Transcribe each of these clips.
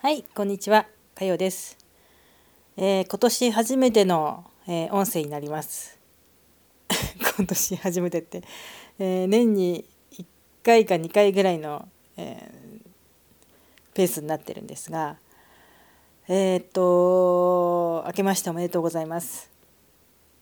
はい、こんにちは。かよです。えー今年初めての、えー音声になります。今年初めてって、えー年に1回か2回ぐらいの、えーペースになってるんですが、えーっと、明けましておめでとうございます。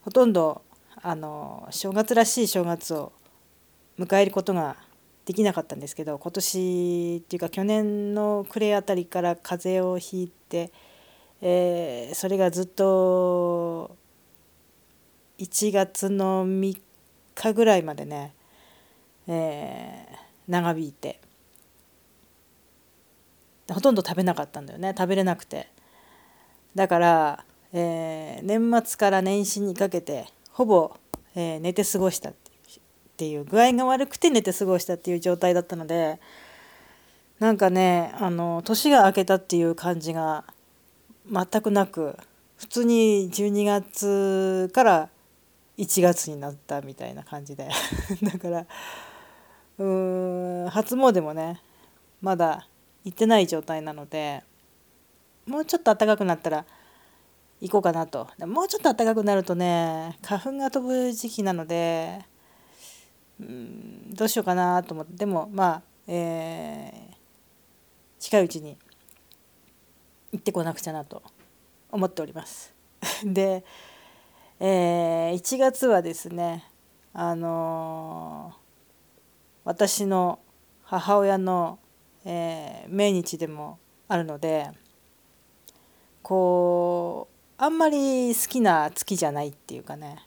ほとんど、あの、正月らしい正月を迎えることができなかったんですけど今年っていうか去年の暮れあたりから風邪をひいて、えーそれがずっと1月の3日ぐらいまでね、えー長引いてほとんど食べなかったんだよね食べれなくて。だから、えー年末から年始にかけてほぼ、えー寝て過ごした。っていう具合が悪くて寝て過ごしたっていう状態だったのでなんかねあの年が明けたっていう感じが全くなく普通に12月から1月になったみたいな感じで。だからうーん初詣もねまだ行ってない状態なのでもうちょっと暖かくなったら行こうかなと。でもうちょっと暖かくなるとね花粉が飛ぶ時期なのでうんどうしようかなと思ってでもまあ、えー近いうちに行ってこなくちゃなと思っております。で、えー1月はですねあのー私の母親の、えー命日でもあるのでこうあんまり好きな月じゃないっていうかね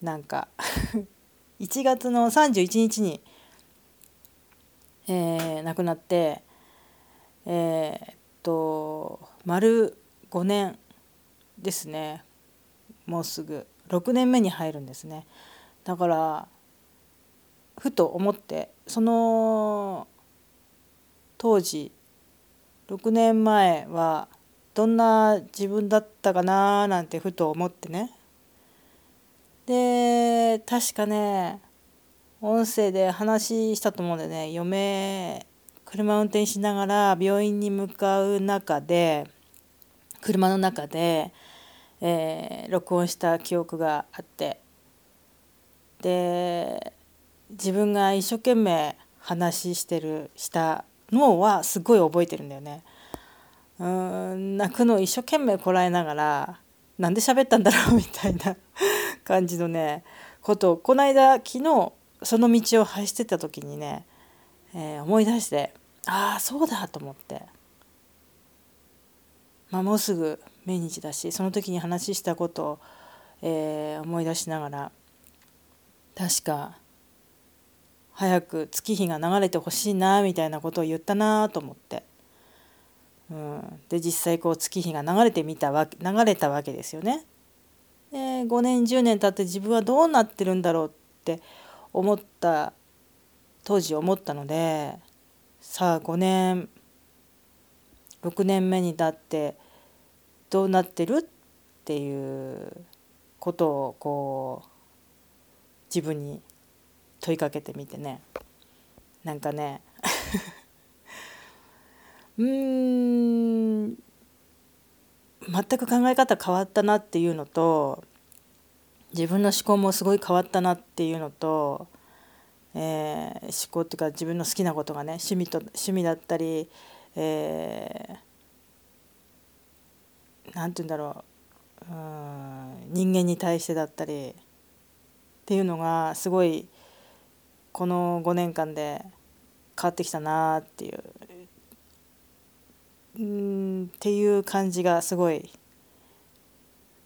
なんか 1月の31日に、えー亡くなってえーっと丸5年ですね。もうすぐ。6年目に入るんですね。だからふと思ってその当時6年前はどんな自分だったかななんてふと思ってね。で確かね音声で話したと思うんでね。嫁車運転しながら病院に向かう中で車の中で、えー録音した記憶があって。で自分が一生懸命話してるしたのはすごい覚えてるんだよね。うん泣くのを一生懸命こらえながらなんで喋ったんだろうみたいな。感じのねことをこの間昨日その道を走ってた時にね、えー思い出してああそうだと思って、まあ、もうすぐ命日だしその時に話したことを、えー思い出しながら確か早く月日が流れてほしいなみたいなことを言ったなと思って。うん、で実際こう月日が流れてみたわけ流れたわけですよね。で5年10年経って自分はどうなってるんだろうって思った当時思ったのでさあ5年6年目になってどうなってるっていうことをこう自分に問いかけてみてね。なんかね うーん全く考え方変わったなっていうのと自分の思考もすごい変わったなっていうのと、えー思考っていうか自分の好きなことがね趣味と趣味だったり、えーて言うんだろううん人間に対してだったりっていうのがすごいこの5年間で変わってきたなっていううんっていう感じがすごい。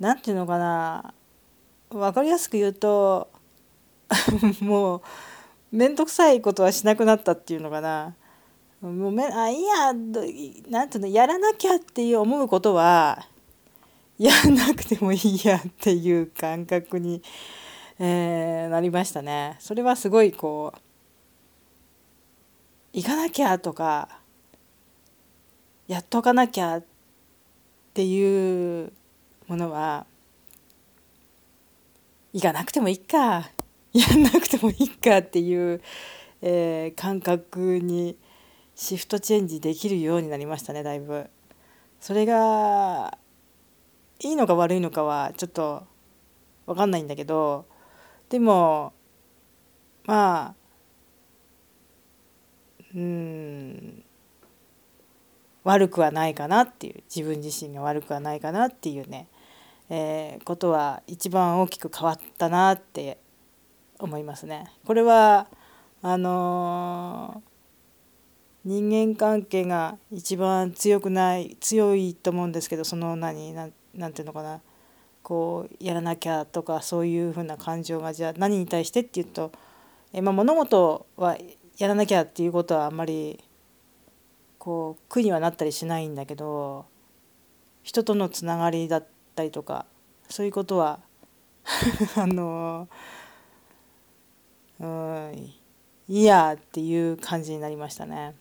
なんていうのかな。分かりやすく言うと もう面倒くさいことはしなくなったっていうのかな。もうめあいいやどなんていうのやらなきゃっていう思うことはやらなくてもいいやっていう感覚に、えーなりましたね。それはすごいこう行かなきゃとかやっとかなきゃっていうものは行かなくてもいいか やんなくてもいいかっていう、えー感覚にシフトチェンジできるようになりましたねだいぶ。それがいいのか悪いのかはちょっと分かんないんだけどでもまあうん悪くはないかなっていう自分自身が悪くはないかなっていうね、えー、ことは一番大きく変わったなって思いますね。これはあのー、人間関係が一番強くない強いと思うんですけどその何なんなんていうのかなこうやらなきゃとかそういうふうな感情がじゃあ何に対してっていうと、えまあ、物事はやらなきゃっていうことはあんまりこう苦にはなったりしないんだけど人とのつながりだったりとかそういうことは あのうんいやっていう感じになりましたね。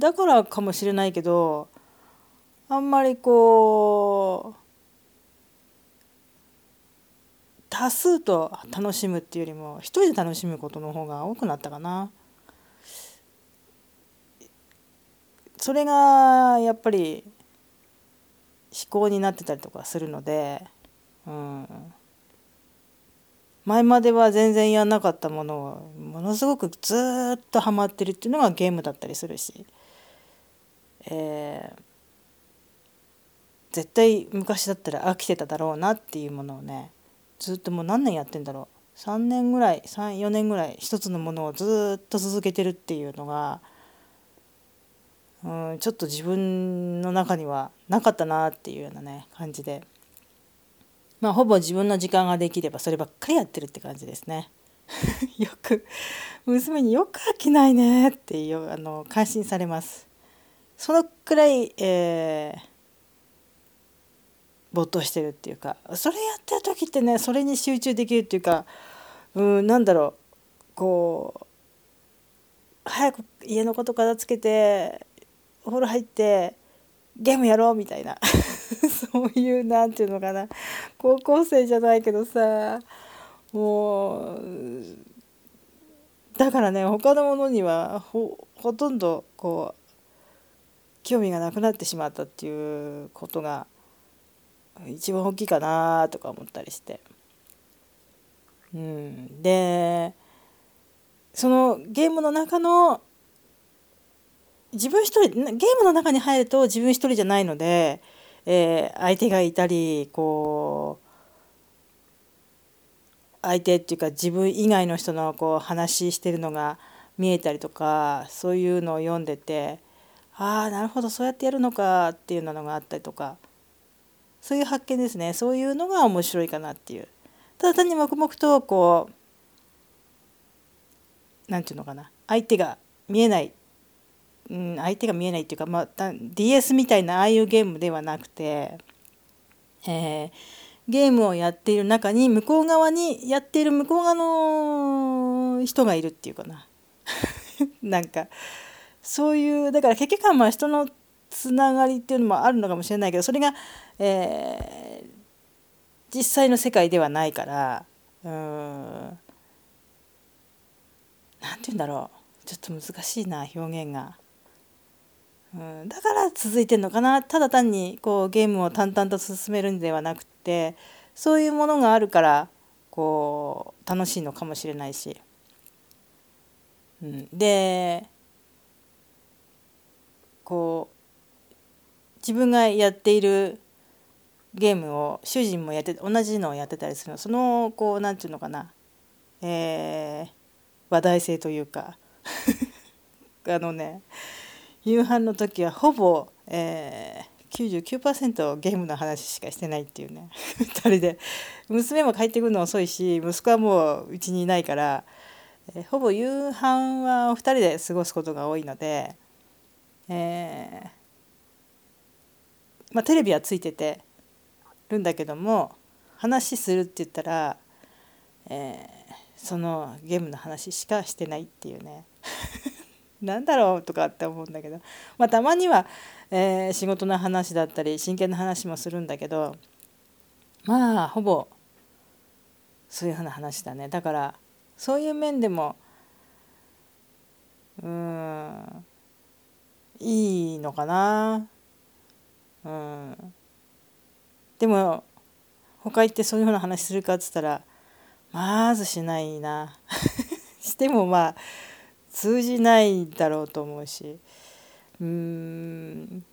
だからかもしれないけどあんまりこう多数と楽しむっていうよりも一人で楽しむことの方が多くなったかな。それがやっぱり思考になってたりとかするので、うん、前までは全然やんなかったものをものすごくずっとハマってるっていうのがゲームだったりするし、えー、絶対昔だったら飽きてただろうなっていうものをねずっともう何年やってんだろう。3年ぐらい34年ぐらい一つのものをずっと続けてるっていうのがうんちょっと自分の中にはなかったなっていうようなね感じでまあほぼ自分の時間ができればそればっかりやってるって感じですね。よく娘によく飽きないねっていうあの感心されます。そのくらい、えー、没頭してるっていうかそれやってる時ってねそれに集中できるっていうかうんなんだろうこう早く家のこと片付けてお風呂入ってゲームやろうみたいな。そういうなんていうのかな。高校生じゃないけどさもうだからね他のものにはほほとんどこう興味がなくなってしまったっていうことが一番大きいかなとか思ったりして。うん、でそのゲームの中の自分一人ゲームの中に入ると自分一人じゃないので、えー、相手がいたりこう相手っていうか自分以外の人のこう話してるのが見えたりとかそういうのを読んでてああなるほどそうやってやるのかっていうのがあったりとかそういう発見ですね。そういうのが面白いかなっていう。ただ単に黙々とこう何て言うのかな相手が見えないうん、相手が見えないっていうか、まあ、DS みたいなああいうゲームではなくて、えー、ゲームをやっている中に向こう側にやっている向こう側の人がいるっていうかな なんかそういうだから結局はまあ人のつながりっていうのもあるのかもしれないけどそれが、えー、実際の世界ではないからうん何て言うんだろうちょっと難しいな表現が。うん、だから続いてるのかな。ただ単にこうゲームを淡々と進めるんではなくてそういうものがあるからこう楽しいのかもしれないし、うん、でこう自分がやっているゲームを主人もやって同じのをやってたりするのそのこう何て言うのかな、えー、話題性というか。あのね夕飯の時はほぼ、えー、99%ゲームの話しかしてないっていうね。2人で。娘も帰ってくるの遅いし息子はもううちにいないから、えー、ほぼ夕飯はお二人で過ごすことが多いので、えー、まあ、テレビはついててるんだけども話するって言ったら、えそのゲームの話しかしてないっていうね。なんだろうとかって思うんだけど、まあ、たまには、えー、仕事の話だったり真剣な話もするんだけどまあほぼそういうふうな話だね。だからそういう面でもうんいいのかな。うん。でも他行ってそういうふうな話するかっつったらまずしないな。してもまあ通じないだろうと思うしうん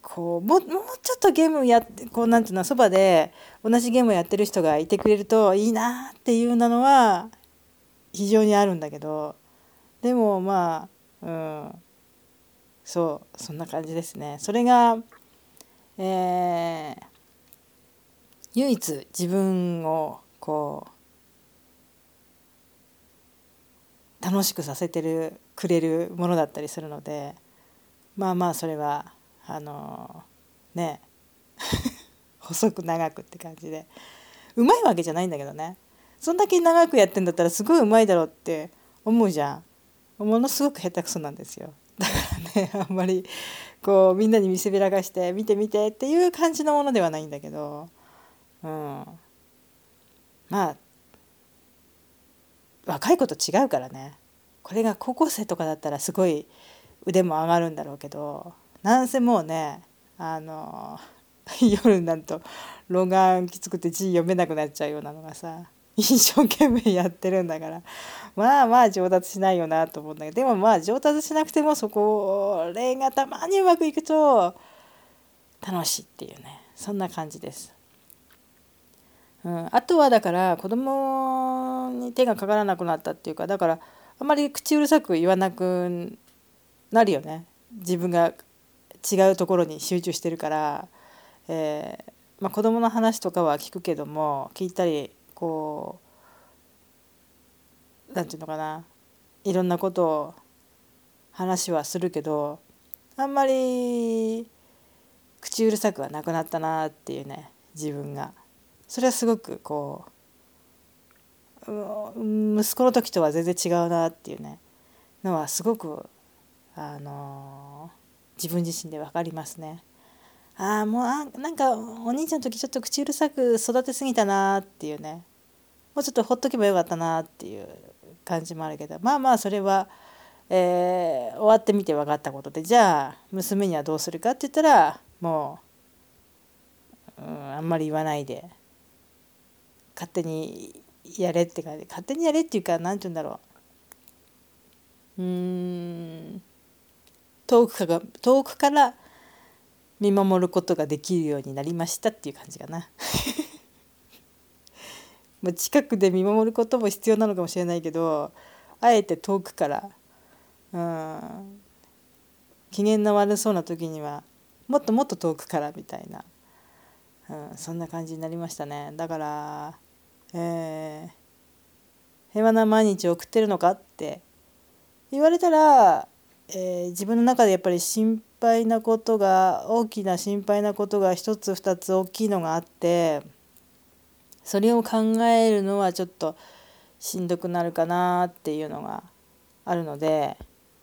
こうももうちょっとゲームやってこうなんていうのそばで同じゲームをやってる人がいてくれるといいなっていうなのは非常にあるんだけどでもまあうんそうそんな感じですね。それがえー、唯一自分をこう楽しくさせてるくれるものだったりするのでまあまあそれはあのね 細く長くって感じで。うまいわけじゃないんだけどね。そんだけ長くやってんだったらすごいうまいだろうって思うじゃん。ものすごく下手くそなんですよ。だからねあんまりこうみんなに見せびらかして見て見てっていう感じのものではないんだけど、うん、まあ若い子と違うからねこれが高校生とかだったらすごい腕も上がるんだろうけどなんせもうねあの 夜になると老眼きつくて字読めなくなっちゃうようなのがさ一生懸命やってるんだからまあまあ上達しないよなと思うんだけどでもまあ上達しなくてもそこれがたまにうまくいくと楽しいっていうねそんな感じです。うん、あとはだから子供に手がかからなくなったっていうかだからあんまり口うるさく言わなくなるよね。自分が違うところに集中してるから、えーまあ、子供の話とかは聞くけども聞いたりこう何て言うのかな。いろんなことを話はするけどあんまり口うるさくはなくなったなっていうね自分が。それはすごくこう息子の時とは全然違うなっていうねのはすごくあの自分自身で分かりますね。ああもうあなんかお兄ちゃんの時ちょっと口うるさく育てすぎたなっていうねもうちょっとほっとけばよかったなっていう感じもあるけどまあまあそれは、えー、終わってみて分かったことでじゃあ娘にはどうするかって言ったらもう、うん、あんまり言わないで勝手にやれって感じ。勝手にやれっていうか何て言うんだろう。うん。遠くから遠くから見守ることができるようになりましたっていう感じかな。まあ近くで見守ることも必要なのかもしれないけどあえて遠くからうん機嫌の悪そうな時にはもっともっと遠くからみたいな、うん、そんな感じになりましたね。だから、えー、平和な毎日を送ってるのか？って。言われたら、えー、自分の中でやっぱり心配なことが大きな心配なことが一つ二つ大きいのがあってそれを考えるのはちょっとしんどくなるかなっていうのがあるので、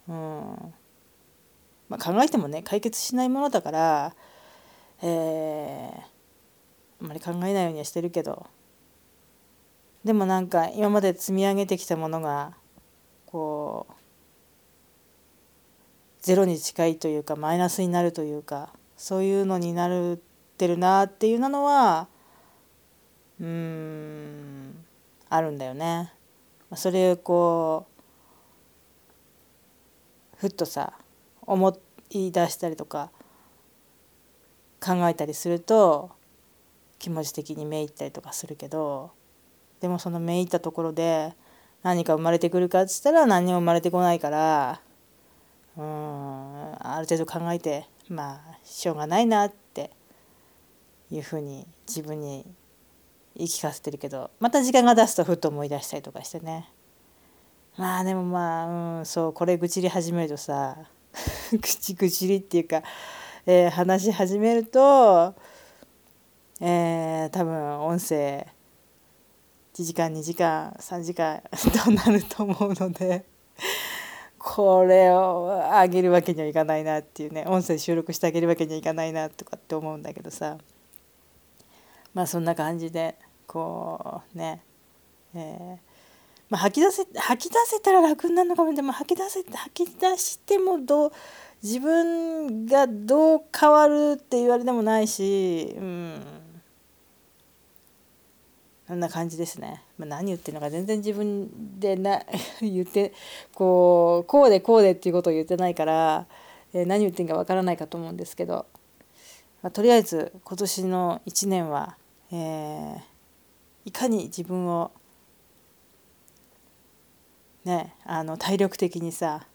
うん。まあ、考えてもね解決しないものだから、えー、あんまり考えないようにはしてるけどでもなんか今まで積み上げてきたものがこうゼロに近いというかマイナスになるというかそういうのになるってるなっていうのはうんあるんだよね。それをこうふっとさ思い出したりとか考えたりすると気持ち的にめいったりとかするけどでもそのめいったところで何か生まれてくるかっつったら何にも生まれてこないからうんある程度考えてまあしょうがないなっていうふうに自分に言い聞かせてるけどまた時間が出すとふっと思い出したりとかしてね。まあでもまあ、うん、そうこれ愚痴り始めるとさ 口愚痴りっていうか、えー、話し始めると、えー、多分音声1時間2時間3時間 となると思うのでこれをあげるわけにはいかないなっていうね音声収録してあげるわけにはいかないなとかって思うんだけどさ。まあそんな感じでこうね、え、まあ、吐き出せ吐き出せたら楽になるのかもでも吐き出せ吐き出してもどう自分がどう変わるって言われてもないしうん。そんな感じですね、まあ、何言ってるのか全然自分でな 言ってこうこうでこうでっていうことを言ってないから、えー、何言ってるかわからないかと思うんですけど、まあ、とりあえず今年の1年は、えー、いかに自分をねあの体力的にさ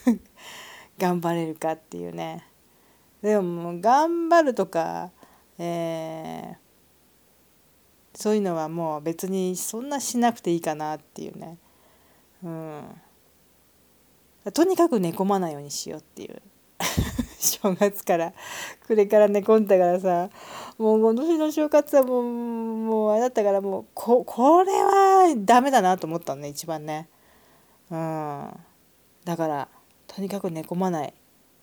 頑張れるかっていうね。でも頑張るとか、えー、そういうのはもう別にそんなしなくていいかなっていうね。うん。とにかく寝込まないようにしようっていう。正月から。暮れから寝込んだからさ。もう今年の正月はもうもうあれだったからもうここれはダメだなと思ったのね一番ね。うん。だからとにかく寝込まない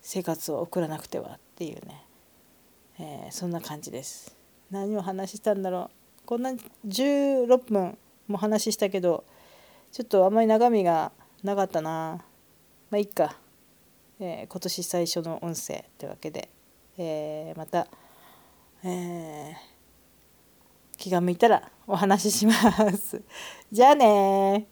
生活を送らなくてはっていうね、えー、そんな感じです。何を話したんだろう。こんな16分も話したけどちょっとあんまり中身がなかったな。まあいっか、えー、今年最初の音声ってわけで、えー、また、えー、気が向いたらお話しします。じゃあね